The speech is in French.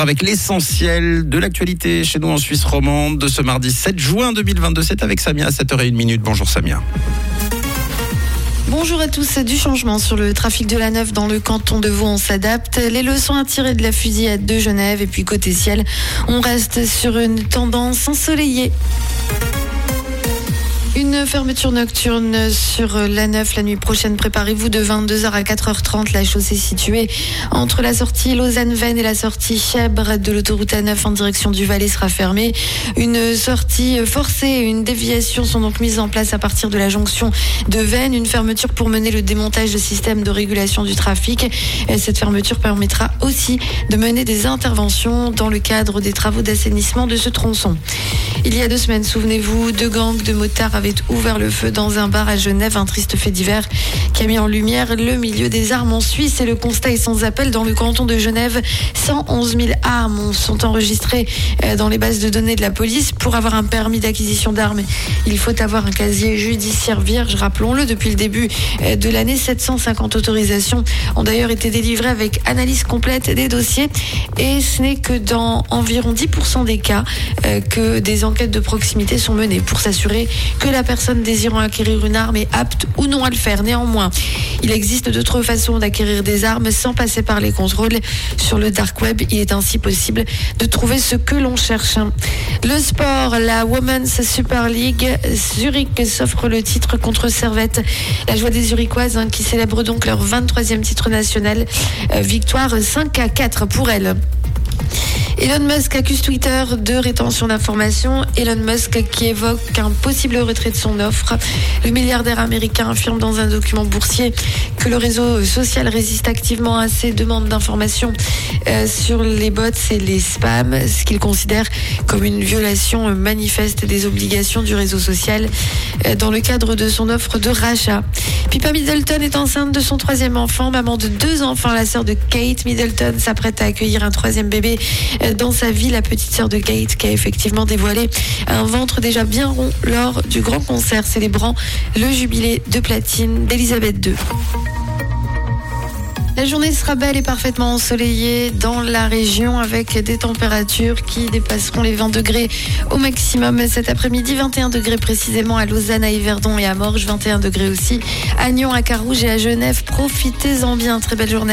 7h avec l'essentiel de l'actualité chez nous en Suisse romande de ce mardi 7 juin 2022. C'est avec Samia à 7h01 Bonjour Samia. Bonjour à tous. Du changement sur le trafic de la Neuf dans le canton de Vaud, on s'adapte. Les leçons à tirer de la fusillade de Genève et puis côté ciel, on reste sur une tendance ensoleillée. Une fermeture nocturne sur la 9 la nuit prochaine. Préparez-vous de 22h à 4h30. La chaussée située entre la sortie Lausanne-Vennes et la sortie Chèbre de l'autoroute A9 en direction du Valais sera fermée. Une sortie forcée et une déviation sont donc mises en place à partir de la jonction de Vennes. Une fermeture pour mener le démontage de système de régulation du trafic. Et cette fermeture permettra aussi de mener des interventions dans le cadre des travaux d'assainissement de ce tronçon. Il y a deux semaines, souvenez-vous, deux gangs de motards avaient ouvert le feu dans un bar à Genève, un triste fait divers qui a mis en lumière le milieu des armes en Suisse et le constat est sans appel dans le canton de Genève. 111 000 armes sont enregistrées euh, dans les bases de données de la police. Pour avoir un permis d'acquisition d'armes, il faut avoir un casier judiciaire vierge, rappelons-le, depuis le début euh, de l'année. 750 autorisations ont d'ailleurs été délivrées avec analyse complète des dossiers et ce n'est que dans environ 10% des cas euh, que des enquêtes de proximité sont menées pour s'assurer que la personne désirant acquérir une arme est apte ou non à le faire. Néanmoins, il existe d'autres façons d'acquérir des armes sans passer par les contrôles. Sur le dark web, il est ainsi possible de trouver ce que l'on cherche. Le sport, la Women's Super League, Zurich s'offre le titre contre Servette. La joie des Zurichoises hein, qui célèbrent donc leur 23e titre national. Euh, victoire 5 à 4 pour elles. Elon Musk accuse Twitter de rétention d'informations. Elon Musk qui évoque un possible retrait de son offre. Le milliardaire américain affirme dans un document boursier que le réseau social résiste activement à ses demandes d'informations euh, sur les bots et les spams, ce qu'il considère comme une violation manifeste des obligations du réseau social euh, dans le cadre de son offre de rachat. Pippa Middleton est enceinte de son troisième enfant, maman de deux enfants, la sœur de Kate Middleton s'apprête à accueillir un troisième bébé dans sa vie, la petite sœur de Kate, qui a effectivement dévoilé un ventre déjà bien rond lors du grand concert célébrant le jubilé de platine d'Elisabeth II. La journée sera belle et parfaitement ensoleillée dans la région avec des températures qui dépasseront les 20 degrés au maximum cet après-midi. 21 degrés précisément à Lausanne, à Yverdon et à Morges. 21 degrés aussi à Nyon, à Carouge et à Genève. Profitez-en bien. Très belle journée.